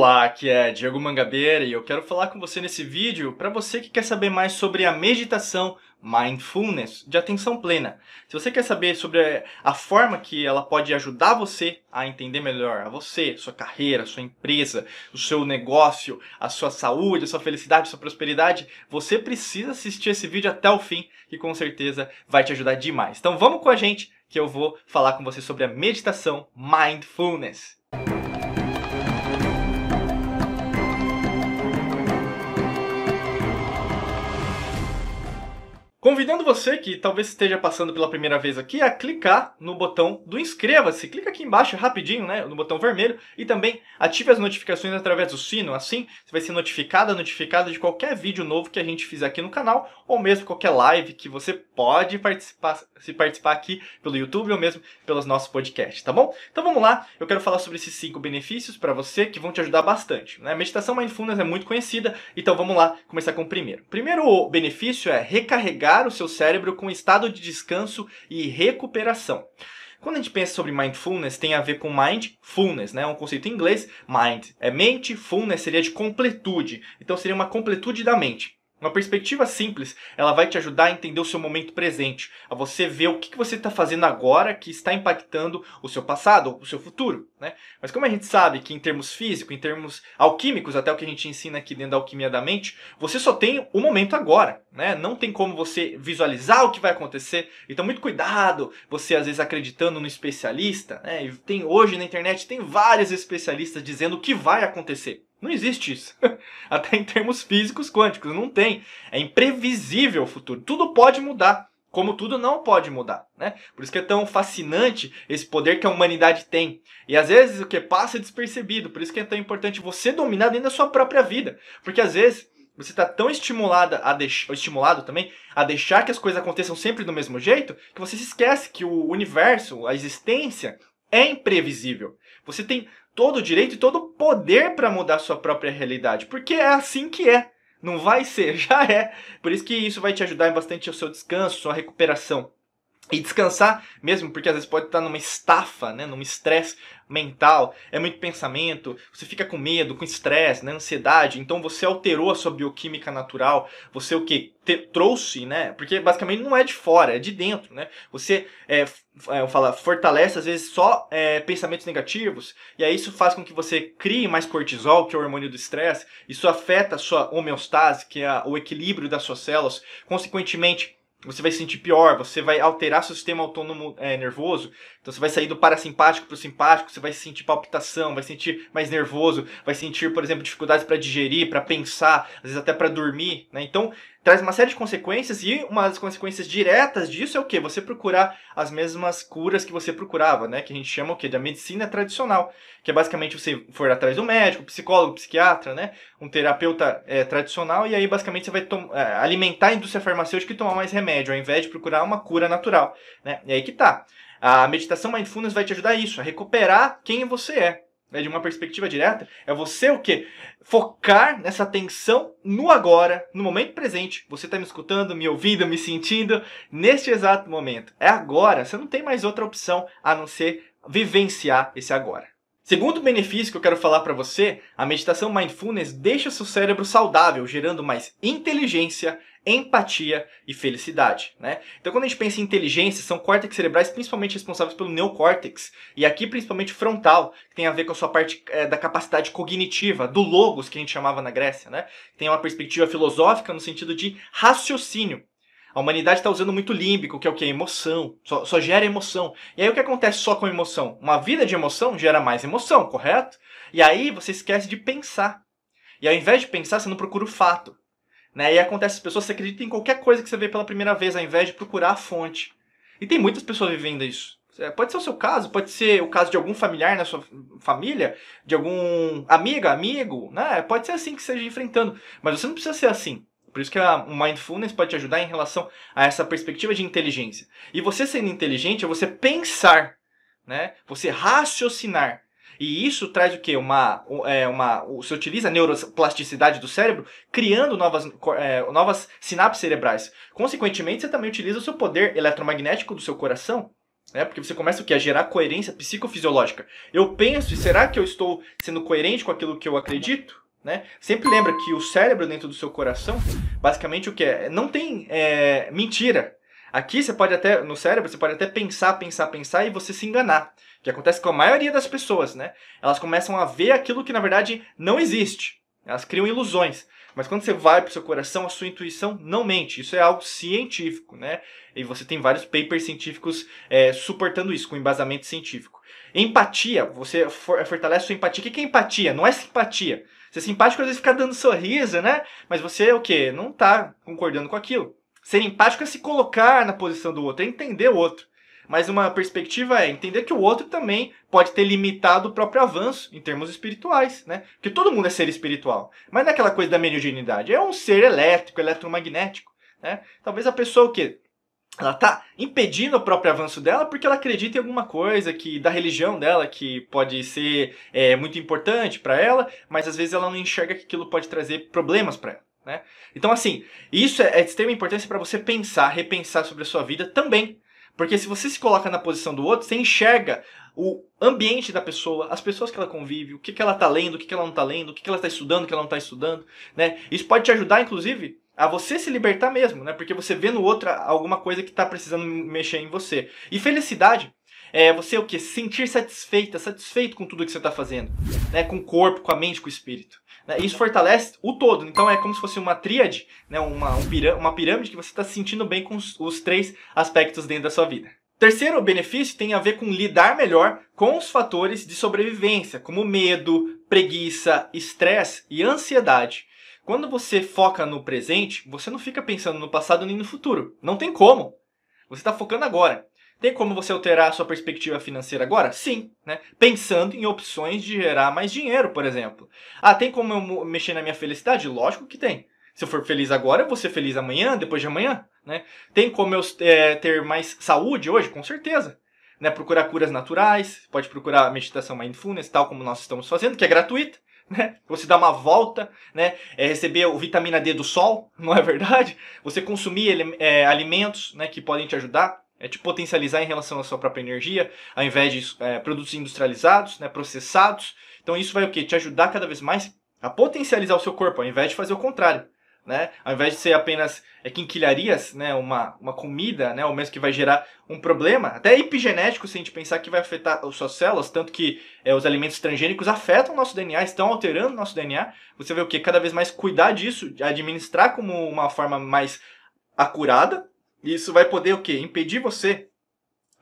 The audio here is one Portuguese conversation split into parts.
Olá, aqui é Diego Mangabeira e eu quero falar com você nesse vídeo para você que quer saber mais sobre a meditação mindfulness de atenção plena. Se você quer saber sobre a forma que ela pode ajudar você a entender melhor a você, sua carreira, sua empresa, o seu negócio, a sua saúde, a sua felicidade, a sua prosperidade, você precisa assistir esse vídeo até o fim, que com certeza vai te ajudar demais. Então vamos com a gente que eu vou falar com você sobre a meditação mindfulness. Convidando você que talvez esteja passando pela primeira vez aqui a clicar no botão do inscreva-se. Clica aqui embaixo rapidinho, né, no botão vermelho e também ative as notificações através do sino. Assim, você vai ser notificado, notificado de qualquer vídeo novo que a gente fizer aqui no canal ou mesmo qualquer live que você pode participar, se participar aqui pelo YouTube ou mesmo pelos nossos podcasts, tá bom? Então vamos lá. Eu quero falar sobre esses cinco benefícios para você que vão te ajudar bastante. Né? A meditação mindfulness é muito conhecida, então vamos lá começar com o primeiro. Primeiro benefício é recarregar o seu cérebro com estado de descanso e recuperação. Quando a gente pensa sobre mindfulness, tem a ver com mindfulness, né? É um conceito em inglês. Mind é mente, fullness seria de completude. Então seria uma completude da mente. Uma perspectiva simples, ela vai te ajudar a entender o seu momento presente, a você ver o que você está fazendo agora que está impactando o seu passado o seu futuro. Né? Mas como a gente sabe que em termos físicos, em termos alquímicos, até o que a gente ensina aqui dentro da alquimia da mente, você só tem o momento agora. Né? Não tem como você visualizar o que vai acontecer. Então, muito cuidado, você às vezes acreditando no especialista. Né? E tem, hoje na internet tem vários especialistas dizendo o que vai acontecer. Não existe isso. Até em termos físicos quânticos, não tem. É imprevisível o futuro. Tudo pode mudar, como tudo não pode mudar, né? Por isso que é tão fascinante esse poder que a humanidade tem. E às vezes o que passa é despercebido. Por isso que é tão importante você dominar dentro da sua própria vida. Porque às vezes você está tão estimulada a estimulado também a deixar que as coisas aconteçam sempre do mesmo jeito que você se esquece que o universo, a existência é imprevisível. Você tem todo o direito e todo o poder para mudar sua própria realidade, porque é assim que é. Não vai ser, já é. Por isso que isso vai te ajudar bastante ao seu descanso, sua recuperação. E descansar mesmo, porque às vezes pode estar numa estafa, né, num estresse mental, é muito pensamento, você fica com medo, com estresse, né, ansiedade, então você alterou a sua bioquímica natural, você o que? trouxe, né, porque basicamente não é de fora, é de dentro, né, você, é, é, eu falo, fortalece às vezes só é, pensamentos negativos, e aí isso faz com que você crie mais cortisol, que é o hormônio do estresse, isso afeta a sua homeostase, que é o equilíbrio das suas células, consequentemente, você vai se sentir pior, você vai alterar seu sistema autônomo é, nervoso. Então você vai sair do parasimpático para o simpático, você vai sentir palpitação, vai sentir mais nervoso, vai sentir, por exemplo, dificuldades para digerir, para pensar, às vezes até para dormir. Né? Então traz uma série de consequências e uma das consequências diretas disso é o que? Você procurar as mesmas curas que você procurava, né? Que a gente chama o que? Da medicina tradicional, que é basicamente você for atrás do médico, psicólogo, psiquiatra, né? Um terapeuta é, tradicional e aí basicamente você vai é, alimentar a indústria farmacêutica e tomar mais remédio, ao invés de procurar uma cura natural, né? E aí que tá. A meditação mindfulness vai te ajudar a isso, a recuperar quem você é né, de uma perspectiva direta, é você o quê? Focar nessa atenção no agora, no momento presente. Você está me escutando, me ouvindo, me sentindo neste exato momento. É agora. Você não tem mais outra opção a não ser vivenciar esse agora. Segundo benefício que eu quero falar para você, a meditação mindfulness deixa o seu cérebro saudável, gerando mais inteligência, empatia e felicidade, né? Então, quando a gente pensa em inteligência, são córtex cerebrais principalmente responsáveis pelo neocórtex, e aqui principalmente frontal, que tem a ver com a sua parte é, da capacidade cognitiva, do logos, que a gente chamava na Grécia, né? Tem uma perspectiva filosófica no sentido de raciocínio. A humanidade está usando muito límbico, que é o que? Emoção. Só, só gera emoção. E aí o que acontece só com emoção? Uma vida de emoção gera mais emoção, correto? E aí você esquece de pensar. E ao invés de pensar, você não procura o fato. Né? E acontece, as pessoas acreditam em qualquer coisa que você vê pela primeira vez, ao invés de procurar a fonte. E tem muitas pessoas vivendo isso. É, pode ser o seu caso, pode ser o caso de algum familiar na sua família, de algum amiga, amigo, né? Pode ser assim que seja enfrentando. Mas você não precisa ser assim. Por isso que o mindfulness pode te ajudar em relação a essa perspectiva de inteligência. E você sendo inteligente é você pensar, né? Você raciocinar. E isso traz o quê? Uma, é, uma, você utiliza a neuroplasticidade do cérebro, criando novas, é, novas sinapses cerebrais. Consequentemente, você também utiliza o seu poder eletromagnético do seu coração. né? Porque você começa o quê? A gerar coerência psicofisiológica. Eu penso, e será que eu estou sendo coerente com aquilo que eu acredito? Né? Sempre lembra que o cérebro dentro do seu coração, basicamente o que é? Não tem é, mentira. Aqui você pode até, no cérebro, você pode até pensar, pensar, pensar e você se enganar. Que acontece com a maioria das pessoas, né? Elas começam a ver aquilo que na verdade não existe. Elas criam ilusões. Mas quando você vai para o seu coração, a sua intuição não mente. Isso é algo científico, né? E você tem vários papers científicos é, suportando isso, com embasamento científico. Empatia, você fortalece a sua empatia. O que é empatia? Não é simpatia. Você é simpático às vezes fica dando sorriso, né? Mas você é o quê? Não está concordando com aquilo. Ser empático é se colocar na posição do outro, é entender o outro. Mas uma perspectiva é entender que o outro também pode ter limitado o próprio avanço em termos espirituais, né? Porque todo mundo é ser espiritual. Mas não é coisa da mediunidade. É um ser elétrico, eletromagnético, né? Talvez a pessoa o quê? ela está impedindo o próprio avanço dela porque ela acredita em alguma coisa que da religião dela que pode ser é, muito importante para ela, mas às vezes ela não enxerga que aquilo pode trazer problemas para ela. Né? Então, assim, isso é, é de extrema importância para você pensar, repensar sobre a sua vida também. Porque se você se coloca na posição do outro, você enxerga o ambiente da pessoa, as pessoas que ela convive, o que, que ela está lendo, o que, que ela não está lendo, o que, que ela está estudando, o que ela não está estudando. Né? Isso pode te ajudar, inclusive, a você se libertar mesmo, né? Porque você vê no outro alguma coisa que está precisando mexer em você. E felicidade é você o que? Sentir satisfeita, satisfeito com tudo que você está fazendo, né? Com o corpo, com a mente, com o espírito. Né? Isso fortalece o todo. Então é como se fosse uma tríade, né? uma, um pirâmide, uma pirâmide que você está se sentindo bem com os, os três aspectos dentro da sua vida. Terceiro benefício tem a ver com lidar melhor com os fatores de sobrevivência, como medo, preguiça, estresse e ansiedade. Quando você foca no presente, você não fica pensando no passado nem no futuro. Não tem como. Você está focando agora. Tem como você alterar a sua perspectiva financeira agora? Sim, né? Pensando em opções de gerar mais dinheiro, por exemplo. Ah, tem como eu mexer na minha felicidade? Lógico que tem. Se eu for feliz agora, eu vou ser feliz amanhã, depois de amanhã, né? Tem como eu é, ter mais saúde hoje? Com certeza. Né? Procurar curas naturais, pode procurar meditação mindfulness, tal como nós estamos fazendo, que é gratuita né? Você dar uma volta, né? É receber o vitamina D do sol, não é verdade? Você consumir é, alimentos, né? Que podem te ajudar, é te potencializar em relação à sua própria energia, ao invés de é, produtos industrializados, né? Processados. Então isso vai o quê? Te ajudar cada vez mais a potencializar o seu corpo, ao invés de fazer o contrário né? Ao invés de ser apenas é, quinquilharias, né? Uma, uma comida, né? Ou mesmo que vai gerar um problema, até epigenético, se a gente pensar que vai afetar as suas células, tanto que é, os alimentos transgênicos afetam o nosso DNA, estão alterando o nosso DNA. Você vê o que? Cada vez mais cuidar disso, administrar como uma forma mais acurada. Isso vai poder o que? Impedir você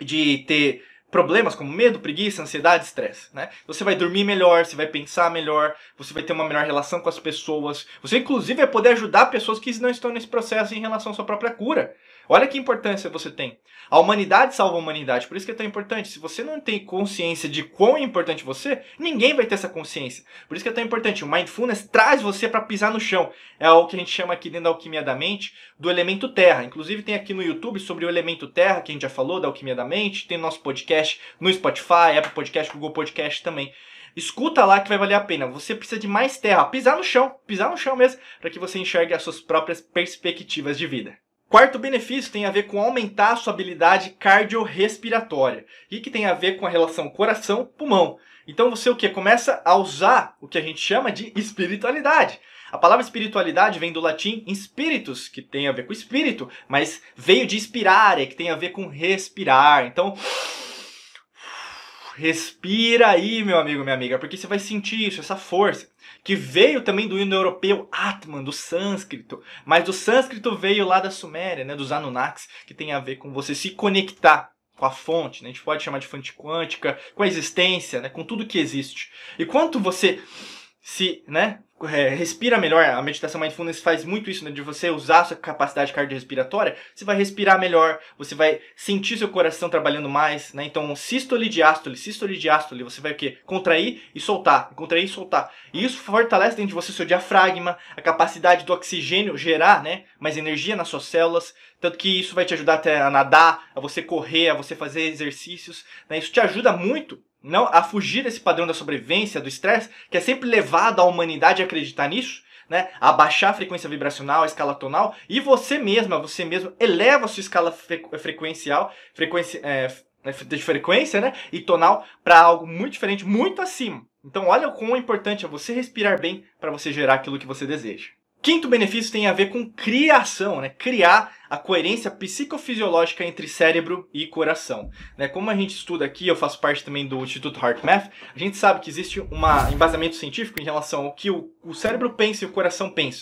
de ter problemas como medo, preguiça, ansiedade, estresse, né? Você vai dormir melhor, você vai pensar melhor, você vai ter uma melhor relação com as pessoas. Você inclusive vai poder ajudar pessoas que não estão nesse processo em relação à sua própria cura. Olha que importância você tem. A humanidade salva a humanidade, por isso que é tão importante. Se você não tem consciência de quão importante você, ninguém vai ter essa consciência. Por isso que é tão importante. O mindfulness traz você para pisar no chão. É o que a gente chama aqui dentro da alquimia da mente do elemento terra. Inclusive tem aqui no YouTube sobre o elemento terra, que a gente já falou da alquimia da mente. Tem nosso podcast no Spotify, Apple Podcast, Google Podcast também. Escuta lá que vai valer a pena. Você precisa de mais terra, pisar no chão, pisar no chão mesmo, para que você enxergue as suas próprias perspectivas de vida. Quarto benefício tem a ver com aumentar a sua habilidade cardiorrespiratória. E que tem a ver com a relação coração-pulmão. Então você o que? Começa a usar o que a gente chama de espiritualidade. A palavra espiritualidade vem do latim spiritus, que tem a ver com espírito, mas veio de inspirar, que tem a ver com respirar. Então, respira aí, meu amigo, minha amiga, porque você vai sentir isso, essa força que veio também do indo-europeu Atman, do sânscrito, mas do sânscrito veio lá da Suméria, né, dos Anunnakis, que tem a ver com você se conectar com a fonte, né? a gente pode chamar de fonte quântica, com a existência, né? com tudo que existe. E quanto você se né, é, respira melhor, a meditação mindfulness faz muito isso, né, de você usar a sua capacidade cardiorrespiratória, você vai respirar melhor, você vai sentir seu coração trabalhando mais, né? Então, sístole diástole, sístole diástole, você vai o quê? Contrair e soltar, contrair e soltar. E isso fortalece dentro de você o seu diafragma, a capacidade do oxigênio gerar, né, mais energia nas suas células, tanto que isso vai te ajudar até a nadar, a você correr, a você fazer exercícios, né? Isso te ajuda muito não a fugir desse padrão da sobrevivência, do estresse, que é sempre levado a humanidade a acreditar nisso, né? A baixar a frequência vibracional, a escala tonal, e você mesma, você mesmo eleva a sua escala frequencial, frequência, é, né, de frequência, né? E tonal para algo muito diferente, muito acima. Então, olha o quão importante é você respirar bem para você gerar aquilo que você deseja. Quinto benefício tem a ver com criação, né? Criar a coerência psicofisiológica entre cérebro e coração. Né? Como a gente estuda aqui, eu faço parte também do Instituto HeartMath, a gente sabe que existe um embasamento científico em relação ao que o, o cérebro pensa e o coração pensa.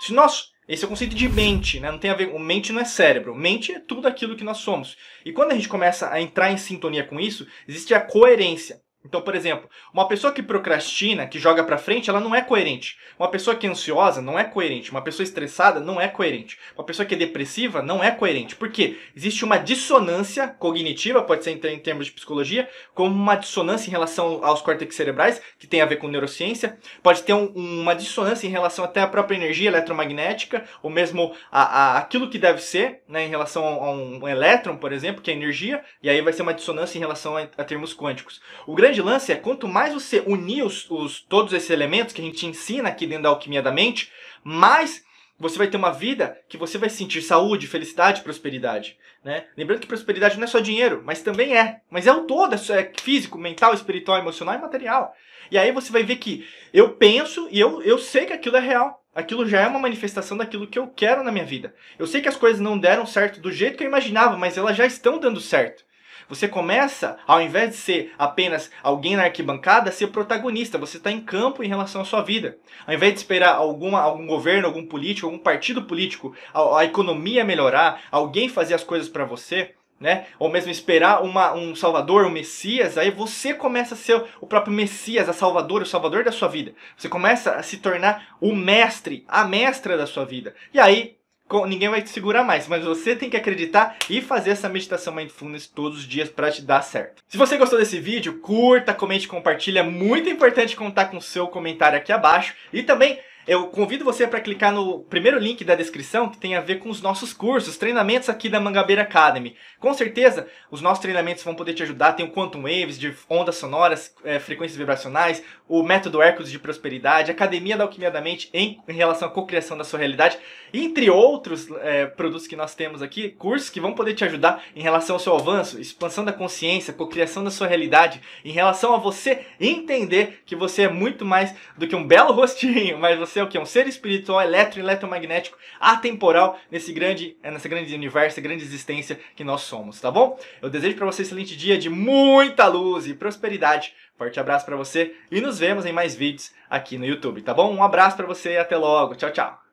Se nós esse é o conceito de mente, né? Não tem a ver. Mente não é cérebro. Mente é tudo aquilo que nós somos. E quando a gente começa a entrar em sintonia com isso, existe a coerência. Então, por exemplo, uma pessoa que procrastina, que joga para frente, ela não é coerente. Uma pessoa que é ansiosa não é coerente. Uma pessoa estressada não é coerente. Uma pessoa que é depressiva não é coerente. Por quê? Existe uma dissonância cognitiva, pode ser em termos de psicologia, como uma dissonância em relação aos córtex cerebrais, que tem a ver com neurociência. Pode ter um, uma dissonância em relação até à própria energia eletromagnética, ou mesmo a, a aquilo que deve ser, né, em relação a um, um elétron, por exemplo, que é energia, e aí vai ser uma dissonância em relação a, a termos quânticos. O grande grande lance é quanto mais você unir os, os, todos esses elementos que a gente ensina aqui dentro da alquimia da mente, mais você vai ter uma vida que você vai sentir saúde, felicidade, prosperidade. Né? Lembrando que prosperidade não é só dinheiro, mas também é. Mas é o todo, é físico, mental, espiritual, emocional e material. E aí você vai ver que eu penso e eu, eu sei que aquilo é real. Aquilo já é uma manifestação daquilo que eu quero na minha vida. Eu sei que as coisas não deram certo do jeito que eu imaginava, mas elas já estão dando certo. Você começa, ao invés de ser apenas alguém na arquibancada, a ser protagonista. Você está em campo em relação à sua vida. Ao invés de esperar alguma, algum governo, algum político, algum partido político, a, a economia melhorar, alguém fazer as coisas para você, né? Ou mesmo esperar uma, um Salvador, um Messias, aí você começa a ser o próprio Messias, a Salvador, o Salvador da sua vida. Você começa a se tornar o mestre, a mestra da sua vida. E aí ninguém vai te segurar mais, mas você tem que acreditar e fazer essa meditação mindfulness todos os dias para te dar certo. Se você gostou desse vídeo, curta, comente, compartilha. É muito importante contar com o seu comentário aqui abaixo e também eu convido você para clicar no primeiro link da descrição que tem a ver com os nossos cursos, treinamentos aqui da Mangabeira Academy. Com certeza, os nossos treinamentos vão poder te ajudar. Tem o Quantum Waves de ondas sonoras, é, frequências vibracionais, o método Hércules de prosperidade, Academia da Alquimia da Mente em, em relação à cocriação da sua realidade, entre outros é, produtos que nós temos aqui, cursos que vão poder te ajudar em relação ao seu avanço, expansão da consciência, cocriação da sua realidade, em relação a você entender que você é muito mais do que um belo rostinho, mas você é o que? Um ser espiritual, eletro, eletromagnético, atemporal nesse grande, nessa grande universo, grande existência que nós somos, tá bom? Eu desejo para você um excelente dia de muita luz e prosperidade. Forte abraço para você e nos vemos em mais vídeos aqui no YouTube, tá bom? Um abraço para você e até logo. Tchau, tchau.